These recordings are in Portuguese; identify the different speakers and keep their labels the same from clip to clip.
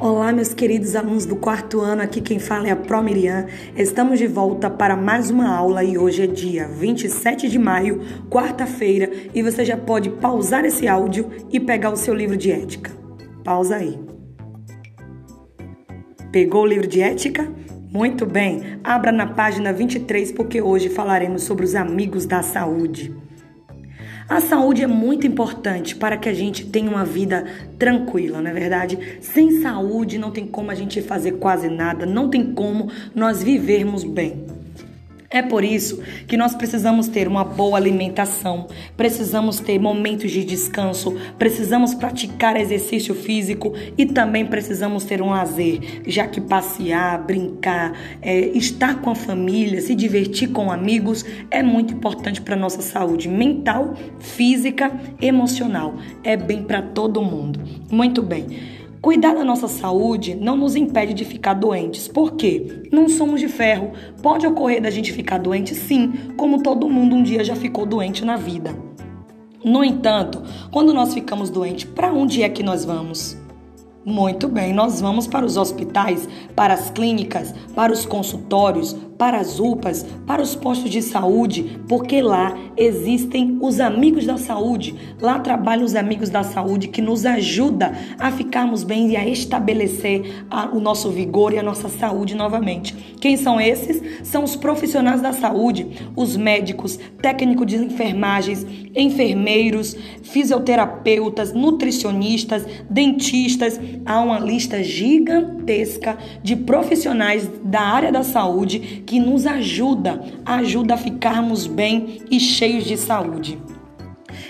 Speaker 1: Olá, meus queridos alunos do quarto ano, aqui quem fala é a Pro Miriam. Estamos de volta para mais uma aula e hoje é dia 27 de maio, quarta-feira, e você já pode pausar esse áudio e pegar o seu livro de ética. Pausa aí. Pegou o livro de ética? Muito bem, abra na página 23 porque hoje falaremos sobre os amigos da saúde. A saúde é muito importante para que a gente tenha uma vida tranquila, não é verdade? Sem saúde não tem como a gente fazer quase nada, não tem como nós vivermos bem. É por isso que nós precisamos ter uma boa alimentação, precisamos ter momentos de descanso, precisamos praticar exercício físico e também precisamos ter um lazer, já que passear, brincar, é, estar com a família, se divertir com amigos é muito importante para a nossa saúde mental, física, emocional. É bem para todo mundo. Muito bem. Cuidar da nossa saúde não nos impede de ficar doentes. Por quê? Não somos de ferro. Pode ocorrer da gente ficar doente, sim, como todo mundo um dia já ficou doente na vida. No entanto, quando nós ficamos doentes, para onde é que nós vamos? Muito bem, nós vamos para os hospitais, para as clínicas, para os consultórios, para as UPAs, para os postos de saúde, porque lá existem os amigos da saúde. Lá trabalham os amigos da saúde que nos ajudam a ficarmos bem e a estabelecer a, o nosso vigor e a nossa saúde novamente. Quem são esses? São os profissionais da saúde, os médicos, técnicos de enfermagens, enfermeiros, fisioterapeutas, nutricionistas, dentistas. Há uma lista gigantesca de profissionais da área da saúde que nos ajuda, ajuda a ficarmos bem e cheios de saúde.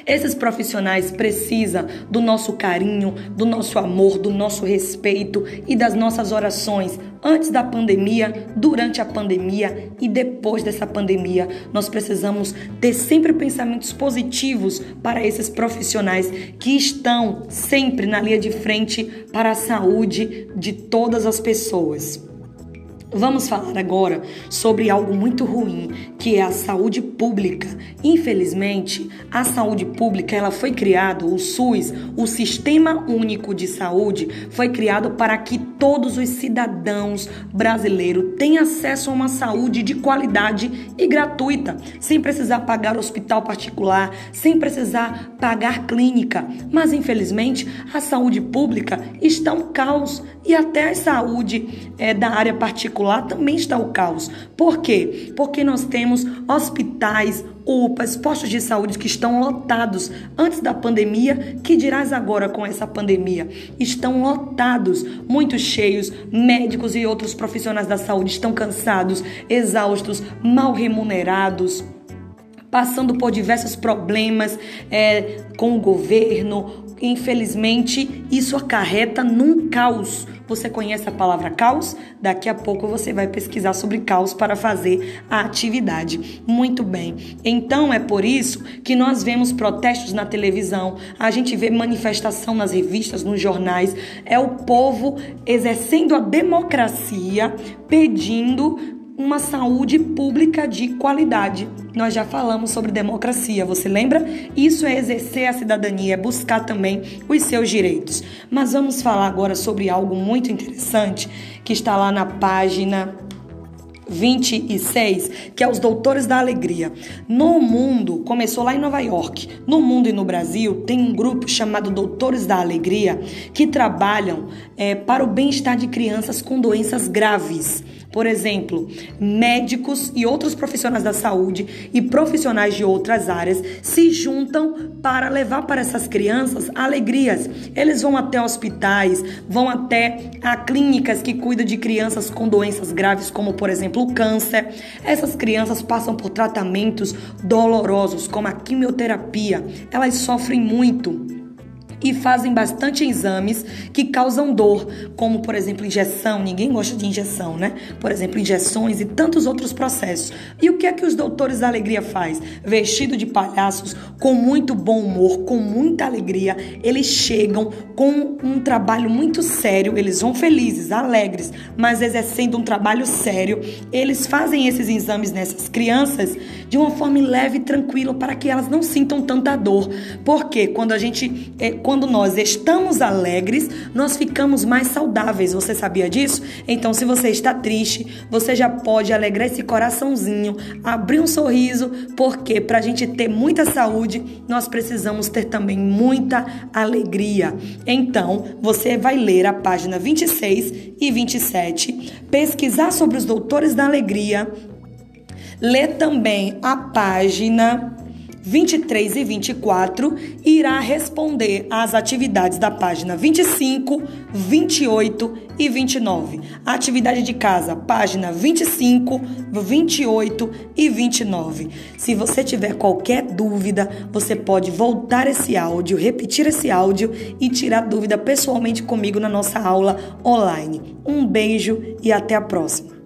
Speaker 1: Esses profissionais precisam do nosso carinho, do nosso amor, do nosso respeito e das nossas orações antes da pandemia, durante a pandemia e depois dessa pandemia. Nós precisamos ter sempre pensamentos positivos para esses profissionais que estão sempre na linha de frente para a saúde de todas as pessoas. Vamos falar agora sobre algo muito ruim, que é a saúde pública. Infelizmente, a saúde pública, ela foi criado, o SUS, o Sistema Único de Saúde, foi criado para que todos os cidadãos brasileiros tenham acesso a uma saúde de qualidade e gratuita, sem precisar pagar hospital particular, sem precisar pagar clínica. Mas infelizmente, a saúde pública está um caos e até a saúde é, da área particular particular também está o caos. Por quê? Porque nós temos hospitais, UPAs, postos de saúde que estão lotados antes da pandemia, que dirás agora com essa pandemia? Estão lotados, muito cheios, médicos e outros profissionais da saúde estão cansados, exaustos, mal remunerados passando por diversos problemas é, com o governo. Infelizmente, isso acarreta num caos você conhece a palavra caos? Daqui a pouco você vai pesquisar sobre caos para fazer a atividade. Muito bem. Então é por isso que nós vemos protestos na televisão, a gente vê manifestação nas revistas, nos jornais. É o povo exercendo a democracia, pedindo uma saúde pública de qualidade. Nós já falamos sobre democracia, você lembra? Isso é exercer a cidadania, é buscar também os seus direitos. Mas vamos falar agora sobre algo muito interessante que está lá na página 26, que é os Doutores da Alegria. No mundo, começou lá em Nova York. No mundo e no Brasil, tem um grupo chamado Doutores da Alegria que trabalham é, para o bem-estar de crianças com doenças graves. Por exemplo, médicos e outros profissionais da saúde e profissionais de outras áreas se juntam para levar para essas crianças alegrias. Eles vão até hospitais, vão até a clínicas que cuidam de crianças com doenças graves, como por exemplo o câncer. Essas crianças passam por tratamentos dolorosos, como a quimioterapia. Elas sofrem muito e fazem bastante exames que causam dor, como por exemplo injeção, ninguém gosta de injeção, né? Por exemplo, injeções e tantos outros processos. E o que é que os doutores da alegria faz? Vestido de palhaços, com muito bom humor, com muita alegria, eles chegam com um trabalho muito sério, eles vão felizes, alegres, mas exercendo um trabalho sério, eles fazem esses exames nessas crianças de uma forma leve e tranquila para que elas não sintam tanta dor. Porque quando a gente é, quando nós estamos alegres, nós ficamos mais saudáveis. Você sabia disso? Então, se você está triste, você já pode alegrar esse coraçãozinho, abrir um sorriso, porque para a gente ter muita saúde, nós precisamos ter também muita alegria. Então, você vai ler a página 26 e 27, pesquisar sobre os doutores da alegria, ler também a página 23 e 24 irá responder às atividades da página 25, 28 e 29. A atividade de casa, página 25, 28 e 29. Se você tiver qualquer dúvida, você pode voltar esse áudio, repetir esse áudio e tirar dúvida pessoalmente comigo na nossa aula online. Um beijo e até a próxima.